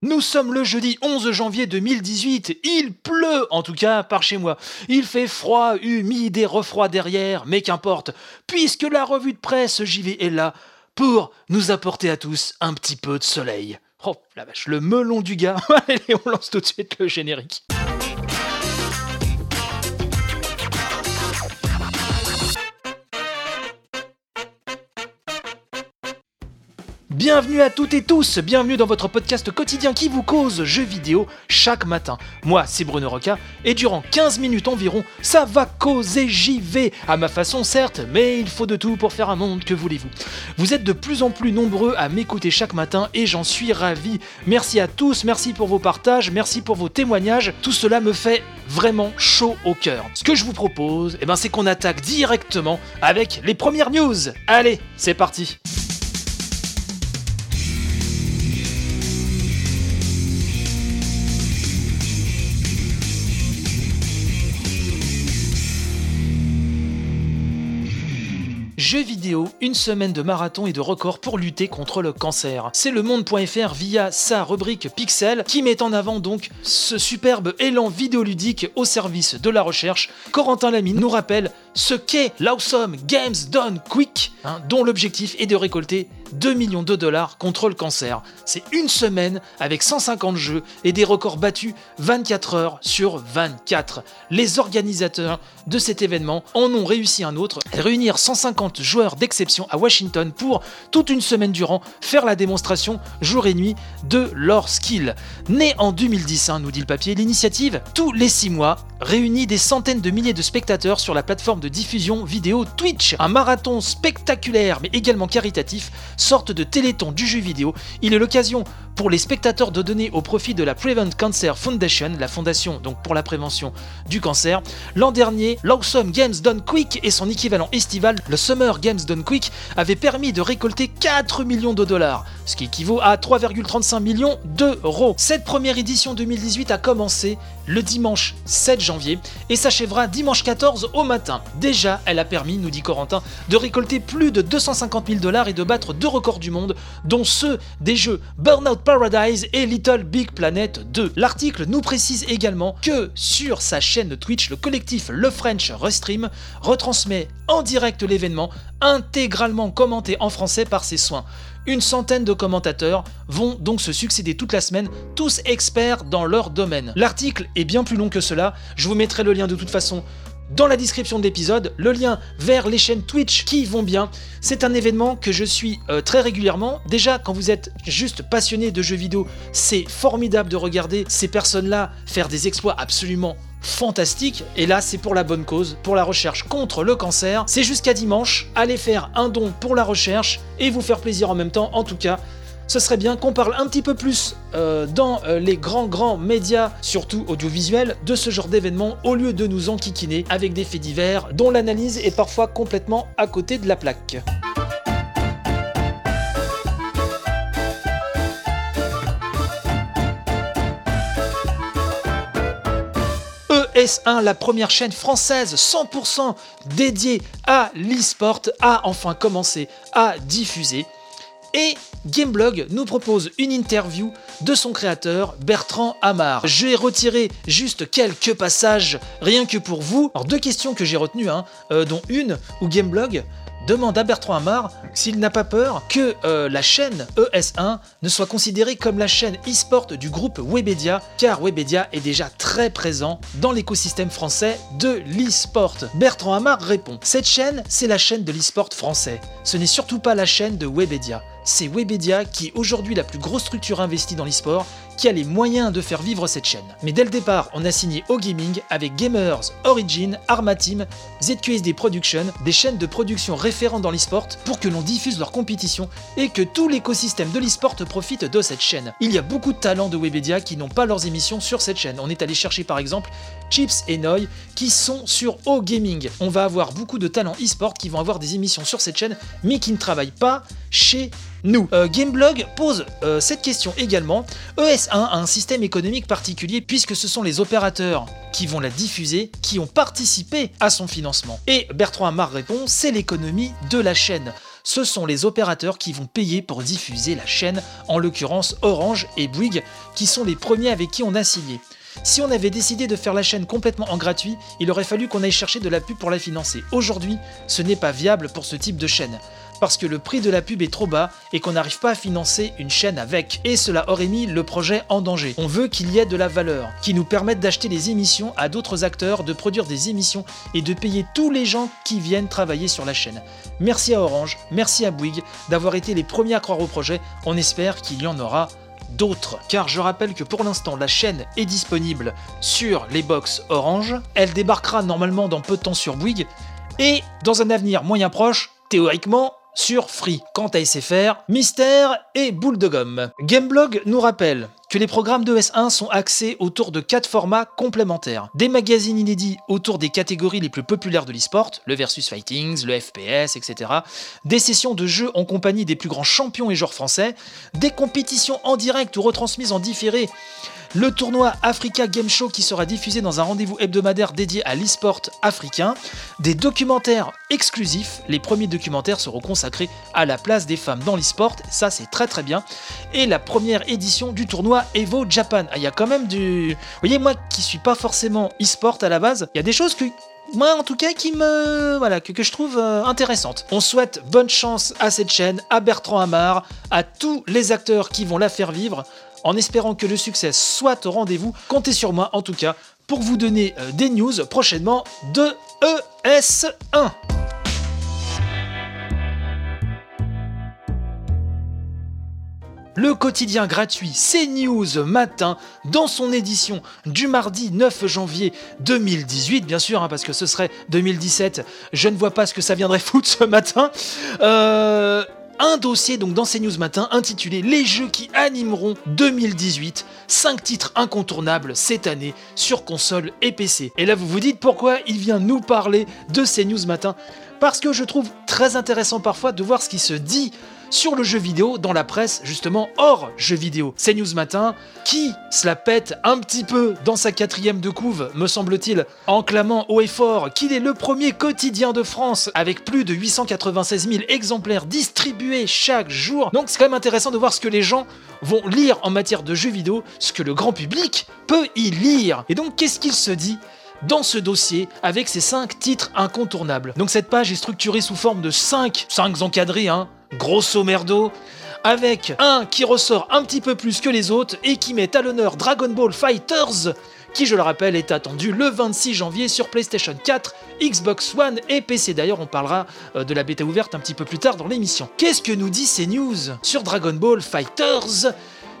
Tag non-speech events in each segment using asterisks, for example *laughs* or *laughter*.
Nous sommes le jeudi 11 janvier 2018, il pleut en tout cas par chez moi. Il fait froid, humide et refroid derrière, mais qu'importe, puisque la revue de presse JV est là pour nous apporter à tous un petit peu de soleil. Oh la vache, le melon du gars. *laughs* Allez, on lance tout de suite le générique. Bienvenue à toutes et tous, bienvenue dans votre podcast quotidien qui vous cause jeux vidéo chaque matin. Moi, c'est Bruno Roca, et durant 15 minutes environ, ça va causer JV, à ma façon certes, mais il faut de tout pour faire un monde, que voulez-vous. Vous êtes de plus en plus nombreux à m'écouter chaque matin, et j'en suis ravi. Merci à tous, merci pour vos partages, merci pour vos témoignages, tout cela me fait vraiment chaud au cœur. Ce que je vous propose, eh ben, c'est qu'on attaque directement avec les premières news. Allez, c'est parti Jeux vidéo, une semaine de marathon et de record pour lutter contre le cancer. C'est le monde.fr via sa rubrique Pixel qui met en avant donc ce superbe élan vidéoludique au service de la recherche. Corentin Lamy nous rappelle ce qu'est l'Awesome Games Done Quick, hein, dont l'objectif est de récolter 2 millions de dollars contre le cancer. C'est une semaine avec 150 jeux et des records battus 24 heures sur 24. Les organisateurs de cet événement en ont réussi un autre, réunir 150 joueurs d'exception à Washington pour toute une semaine durant faire la démonstration jour et nuit de leur skill. Né en 2010, hein, nous dit le papier, l'initiative, tous les 6 mois, réunit des centaines de milliers de spectateurs sur la plateforme de diffusion vidéo Twitch. Un marathon spectaculaire mais également caritatif sorte de téléthon du jeu vidéo, il est l'occasion pour les spectateurs de donner au profit de la Prevent Cancer Foundation, la fondation donc pour la prévention du cancer. L'an dernier, l'Awesome Games Done Quick et son équivalent estival, le Summer Games Done Quick, avaient permis de récolter 4 millions de dollars, ce qui équivaut à 3,35 millions d'euros. Cette première édition 2018 a commencé le dimanche 7 janvier et s'achèvera dimanche 14 au matin. Déjà, elle a permis, nous dit Corentin, de récolter plus de 250 000 dollars et de battre deux records du monde, dont ceux des jeux Burnout Paradise et Little Big Planet 2. L'article nous précise également que sur sa chaîne Twitch, le collectif Le French Restream retransmet en direct l'événement, intégralement commenté en français par ses soins. Une centaine de commentateurs vont donc se succéder toute la semaine, tous experts dans leur domaine. L'article est bien plus long que cela, je vous mettrai le lien de toute façon dans la description de l'épisode, le lien vers les chaînes Twitch qui vont bien. C'est un événement que je suis euh, très régulièrement. Déjà, quand vous êtes juste passionné de jeux vidéo, c'est formidable de regarder ces personnes-là faire des exploits absolument fantastiques. Et là, c'est pour la bonne cause, pour la recherche contre le cancer. C'est jusqu'à dimanche. Allez faire un don pour la recherche et vous faire plaisir en même temps. En tout cas, ce serait bien qu'on parle un petit peu plus euh, dans euh, les grands grands médias, surtout audiovisuels, de ce genre d'événements au lieu de nous enquiquiner avec des faits divers dont l'analyse est parfois complètement à côté de la plaque. ES1, la première chaîne française 100% dédiée à l'e-sport, a enfin commencé à diffuser et Gameblog nous propose une interview de son créateur Bertrand Amar. Je vais retirer juste quelques passages rien que pour vous. Alors deux questions que j'ai retenues, hein, euh, dont une où Gameblog demande à Bertrand Amar s'il n'a pas peur que euh, la chaîne ES1 ne soit considérée comme la chaîne e-sport du groupe Webedia, car Webedia est déjà très présent dans l'écosystème français de l'e-sport. Bertrand Amar répond Cette chaîne, c'est la chaîne de l'e-sport français. Ce n'est surtout pas la chaîne de Webedia c'est Webedia qui est aujourd'hui la plus grosse structure investie dans l'e-sport qui a les moyens de faire vivre cette chaîne. Mais dès le départ, on a signé au gaming avec Gamers, Origin, Arma Team, ZQSD Production, des chaînes de production référentes dans l'e-sport pour que l'on diffuse leurs compétitions et que tout l'écosystème de l'e-sport profite de cette chaîne. Il y a beaucoup de talents de Webedia qui n'ont pas leurs émissions sur cette chaîne. On est allé chercher par exemple Chips et Noy qui sont sur O Gaming. On va avoir beaucoup de talents e-sport qui vont avoir des émissions sur cette chaîne mais qui ne travaillent pas chez nous. Euh, Gameblog pose euh, cette question également. ES1 a un système économique particulier puisque ce sont les opérateurs qui vont la diffuser qui ont participé à son financement. Et Bertrand Amar répond c'est l'économie de la chaîne. ce sont les opérateurs qui vont payer pour diffuser la chaîne, en l'occurrence Orange et Bouygues, qui sont les premiers avec qui on a signé. Si on avait décidé de faire la chaîne complètement en gratuit, il aurait fallu qu'on aille chercher de la pub pour la financer. Aujourd'hui, ce n'est pas viable pour ce type de chaîne parce que le prix de la pub est trop bas et qu'on n'arrive pas à financer une chaîne avec. Et cela aurait mis le projet en danger. On veut qu'il y ait de la valeur, qui nous permette d'acheter des émissions à d'autres acteurs, de produire des émissions et de payer tous les gens qui viennent travailler sur la chaîne. Merci à Orange, merci à Bouygues d'avoir été les premiers à croire au projet. On espère qu'il y en aura d'autres. Car je rappelle que pour l'instant, la chaîne est disponible sur les box Orange. Elle débarquera normalement dans peu de temps sur Bouygues. Et dans un avenir moyen proche, théoriquement, sur Free. Quant à SFR, Mystère et Boule de Gomme. Gameblog nous rappelle que les programmes de S1 sont axés autour de quatre formats complémentaires. Des magazines inédits autour des catégories les plus populaires de l'esport, le versus fightings, le FPS, etc. Des sessions de jeux en compagnie des plus grands champions et joueurs français. Des compétitions en direct ou retransmises en différé le tournoi Africa Game Show qui sera diffusé dans un rendez-vous hebdomadaire dédié à l'e-sport africain, des documentaires exclusifs, les premiers documentaires seront consacrés à la place des femmes dans l'e-sport, ça c'est très très bien, et la première édition du tournoi Evo Japan. Ah, il y a quand même du... Vous voyez, moi qui suis pas forcément e-sport à la base, il y a des choses que moi en tout cas qui me voilà que, je trouve euh, intéressante. On souhaite bonne chance à cette chaîne, à Bertrand Hamar, à tous les acteurs qui vont la faire vivre en espérant que le succès soit au rendez-vous. Comptez sur moi en tout cas pour vous donner euh, des news prochainement de ES1. le quotidien gratuit CNews Matin dans son édition du mardi 9 janvier 2018, bien sûr, hein, parce que ce serait 2017, je ne vois pas ce que ça viendrait foutre ce matin. Euh, un dossier donc dans CNews Matin intitulé Les jeux qui animeront 2018, 5 titres incontournables cette année sur console et PC. Et là vous vous dites pourquoi il vient nous parler de CNews Matin? Parce que je trouve très intéressant parfois de voir ce qui se dit sur le jeu vidéo dans la presse justement hors jeu vidéo. C'est News Matin qui se la pète un petit peu dans sa quatrième de couve, me semble-t-il, en clamant haut et fort qu'il est le premier quotidien de France avec plus de 896 000 exemplaires distribués chaque jour. Donc c'est quand même intéressant de voir ce que les gens vont lire en matière de jeux vidéo, ce que le grand public peut y lire. Et donc qu'est-ce qu'il se dit dans ce dossier avec ces 5 titres incontournables? Donc cette page est structurée sous forme de 5, 5 encadrés, hein, grosso merdo, avec un qui ressort un petit peu plus que les autres et qui met à l'honneur Dragon Ball Fighters, qui je le rappelle est attendu le 26 janvier sur PlayStation 4, Xbox One et PC. D'ailleurs on parlera euh, de la bêta ouverte un petit peu plus tard dans l'émission. Qu'est-ce que nous dit CNews sur Dragon Ball Fighters?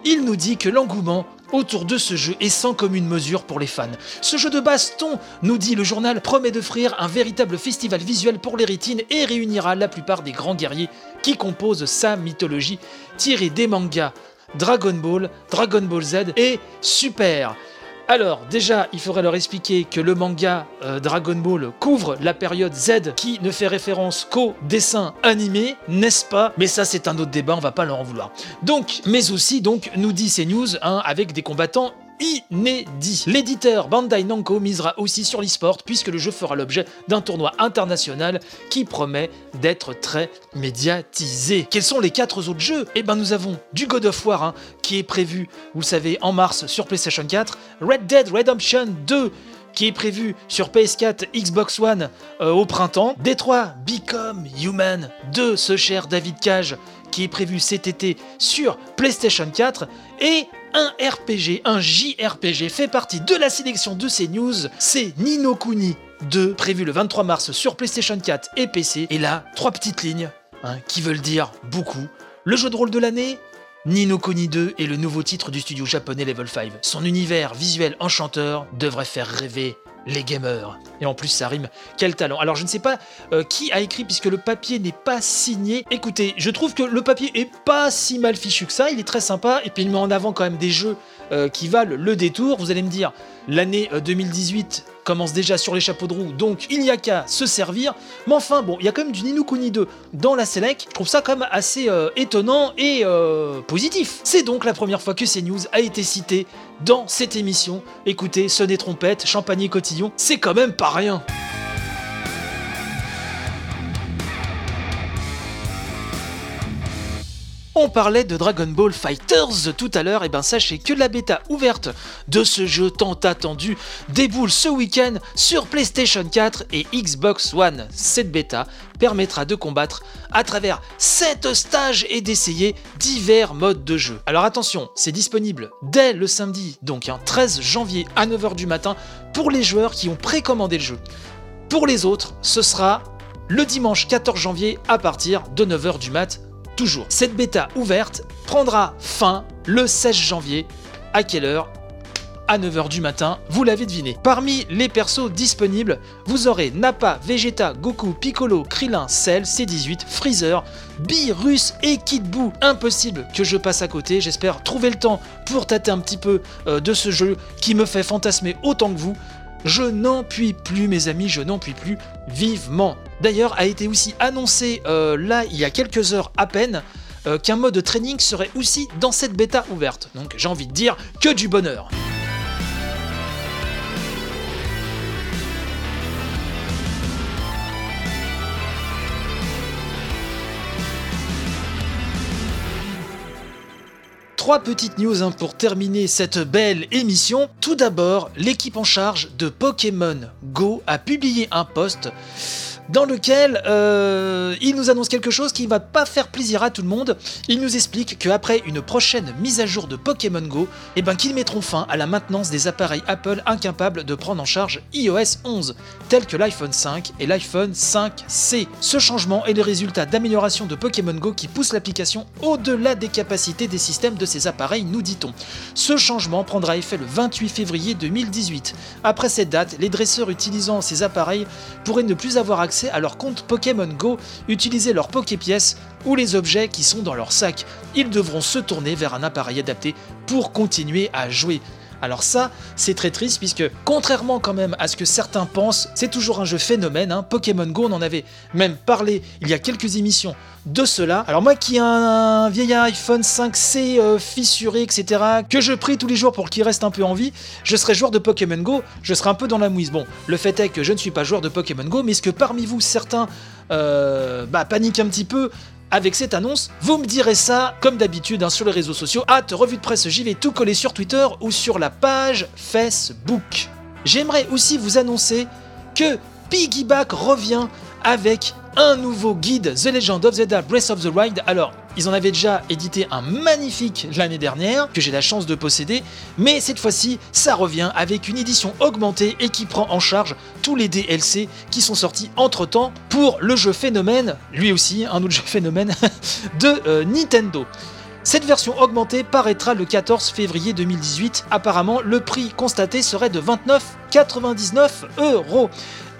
Il nous dit que l'engouement autour de ce jeu est sans commune mesure pour les fans. Ce jeu de baston, nous dit le journal, promet d'offrir un véritable festival visuel pour les rétines et réunira la plupart des grands guerriers qui composent sa mythologie, tirée des mangas Dragon Ball, Dragon Ball Z et Super. Alors, déjà, il faudrait leur expliquer que le manga euh, Dragon Ball couvre la période Z qui ne fait référence qu'au dessin animé, n'est-ce pas? Mais ça, c'est un autre débat, on va pas leur en vouloir. Donc, mais aussi, donc, nous dit ces news, hein, avec des combattants inédit. L'éditeur Bandai Namco misera aussi sur l'e-sport puisque le jeu fera l'objet d'un tournoi international qui promet d'être très médiatisé. Quels sont les quatre autres jeux? Eh ben nous avons du God of War hein, qui est prévu, vous savez, en mars sur PlayStation 4, Red Dead Redemption 2 qui est prévu sur PS4, Xbox One euh, au printemps, Détroit Become Human de ce cher David Cage qui est prévu cet été sur PlayStation 4 et un RPG, un JRPG fait partie de la sélection de ces news, c'est Nino Kuni 2, prévu le 23 mars sur PlayStation 4 et PC. Et là, trois petites lignes hein, qui veulent dire beaucoup. Le jeu de rôle de l'année Nino Kuni 2 est le nouveau titre du studio japonais Level 5. Son univers visuel enchanteur devrait faire rêver les gamers. Et en plus, ça rime. Quel talent. Alors, je ne sais pas euh, qui a écrit puisque le papier n'est pas signé. Écoutez, je trouve que le papier est pas si mal fichu que ça. Il est très sympa. Et puis, il met en avant quand même des jeux euh, qui valent le détour. Vous allez me dire, l'année 2018 euh, commence déjà sur les chapeaux de roue, donc il n'y a qu'à se servir. Mais enfin, bon, il y a quand même du Nino Kuni 2 dans la Select. Je trouve ça quand même assez étonnant et positif. C'est donc la première fois que CNews a été cité dans cette émission. Écoutez, sonner trompette, champagne cotillon, c'est quand même pas rien. On parlait de Dragon Ball Fighters tout à l'heure, et ben sachez que la bêta ouverte de ce jeu tant attendu déboule ce week-end sur PlayStation 4 et Xbox One. Cette bêta permettra de combattre à travers 7 stages et d'essayer divers modes de jeu. Alors attention, c'est disponible dès le samedi, donc un 13 janvier à 9h du matin pour les joueurs qui ont précommandé le jeu. Pour les autres, ce sera le dimanche 14 janvier à partir de 9h du mat toujours. Cette bêta ouverte prendra fin le 16 janvier. À quelle heure? À 9h du matin, vous l'avez deviné. Parmi les persos disponibles, vous aurez Nappa, Vegeta, Goku, Piccolo, Krillin, Cell, C18, Freezer, Beerus et Kid Buu. Impossible que je passe à côté, j'espère trouver le temps pour tâter un petit peu euh, de ce jeu qui me fait fantasmer autant que vous. Je n'en puis plus mes amis, je n'en puis plus vivement. D'ailleurs a été aussi annoncé euh, là il y a quelques heures à peine euh, qu'un mode de training serait aussi dans cette bêta ouverte. Donc j'ai envie de dire que du bonheur. Trois petites news hein, pour terminer cette belle émission. Tout d'abord, l'équipe en charge de Pokémon Go a publié un post dans lequel euh, il nous annonce quelque chose qui ne va pas faire plaisir à tout le monde. Il nous explique qu'après une prochaine mise à jour de Pokémon Go, eh ben, qu'ils mettront fin à la maintenance des appareils Apple incapables de prendre en charge iOS 11, tels que l'iPhone 5 et l'iPhone 5C. Ce changement est le résultat d'améliorations de Pokémon Go qui poussent l'application au-delà des capacités des systèmes de ces appareils, nous dit-on. Ce changement prendra effet le 28 février 2018. Après cette date, les dresseurs utilisant ces appareils pourraient ne plus avoir accès à leur compte Pokémon Go, utiliser leurs Poképièces ou les objets qui sont dans leur sac. Ils devront se tourner vers un appareil adapté pour continuer à jouer. Alors ça, c'est très triste puisque contrairement quand même à ce que certains pensent, c'est toujours un jeu phénomène. Hein. Pokémon Go, on en avait même parlé il y a quelques émissions de cela. Alors moi qui ai un vieil iPhone 5C euh, fissuré, etc., que je prie tous les jours pour qu'il reste un peu en vie, je serais joueur de Pokémon Go, je serais un peu dans la mouise. Bon, le fait est que je ne suis pas joueur de Pokémon Go, mais est-ce que parmi vous certains euh, bah, paniquent un petit peu avec cette annonce, vous me direz ça comme d'habitude hein, sur les réseaux sociaux, hâte revue de presse j'y vais tout coller sur Twitter ou sur la page Facebook. J'aimerais aussi vous annoncer que Piggyback revient avec un nouveau guide The Legend of Zelda Breath of the Wild. Alors, ils en avaient déjà édité un magnifique l'année dernière, que j'ai la chance de posséder, mais cette fois-ci, ça revient avec une édition augmentée et qui prend en charge tous les DLC qui sont sortis entre-temps pour le jeu phénomène, lui aussi, un autre jeu phénomène, *laughs* de euh, Nintendo. Cette version augmentée paraîtra le 14 février 2018. Apparemment, le prix constaté serait de 29,99 euros.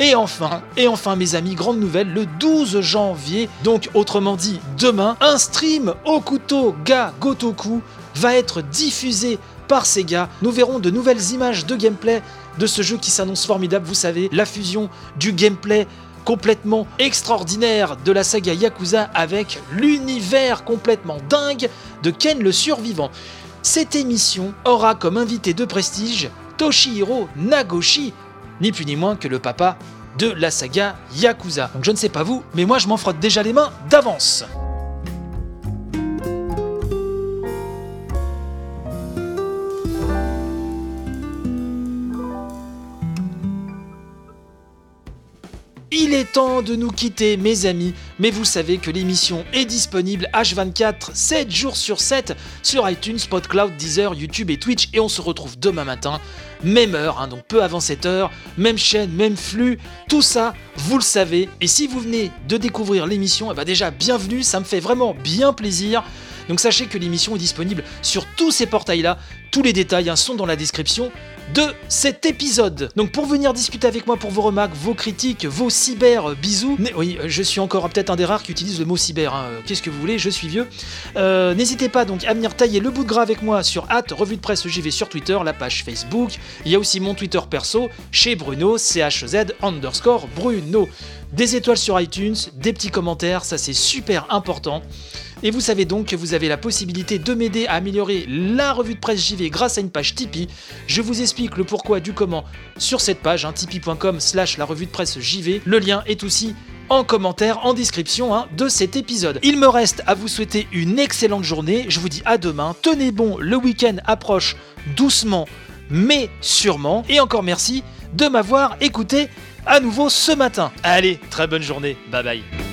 Et enfin, et enfin mes amis, grande nouvelle, le 12 janvier, donc autrement dit demain, un stream Okuto Ga Gotoku va être diffusé par Sega. Nous verrons de nouvelles images de gameplay de ce jeu qui s'annonce formidable, vous savez, la fusion du gameplay complètement extraordinaire de la saga Yakuza avec l'univers complètement dingue de Ken le survivant. Cette émission aura comme invité de prestige Toshihiro Nagoshi, ni plus ni moins que le papa de la saga Yakuza. Donc je ne sais pas vous, mais moi je m'en frotte déjà les mains d'avance. Est temps de nous quitter mes amis, mais vous savez que l'émission est disponible H24 7 jours sur 7 sur iTunes, PodCloud, Deezer, YouTube et Twitch et on se retrouve demain matin, même heure, hein, donc peu avant cette heure, même chaîne, même flux, tout ça vous le savez. Et si vous venez de découvrir l'émission, eh ben déjà bienvenue, ça me fait vraiment bien plaisir. Donc sachez que l'émission est disponible sur tous ces portails-là. Tous les détails hein, sont dans la description de cet épisode. Donc pour venir discuter avec moi pour vos remarques, vos critiques, vos cyber bisous, oui, je suis encore peut-être un des rares qui utilise le mot cyber, hein. qu'est-ce que vous voulez, je suis vieux. Euh, n'hésitez pas donc à venir tailler le bout de gras avec moi sur hâte revue de presse JV sur Twitter, la page Facebook, il y a aussi mon Twitter perso, chez Bruno, CHZ underscore Bruno. Des étoiles sur iTunes, des petits commentaires, ça c'est super important. Et vous savez donc que vous avez la possibilité de m'aider à améliorer la revue de presse JV grâce à une page Tipeee. Je vous explique le pourquoi du comment sur cette page, hein, tipeee.com slash la revue de presse JV. Le lien est aussi en commentaire, en description hein, de cet épisode. Il me reste à vous souhaiter une excellente journée. Je vous dis à demain. Tenez bon, le week-end approche doucement mais sûrement. Et encore merci de m'avoir écouté à nouveau ce matin. Allez, très bonne journée. Bye bye.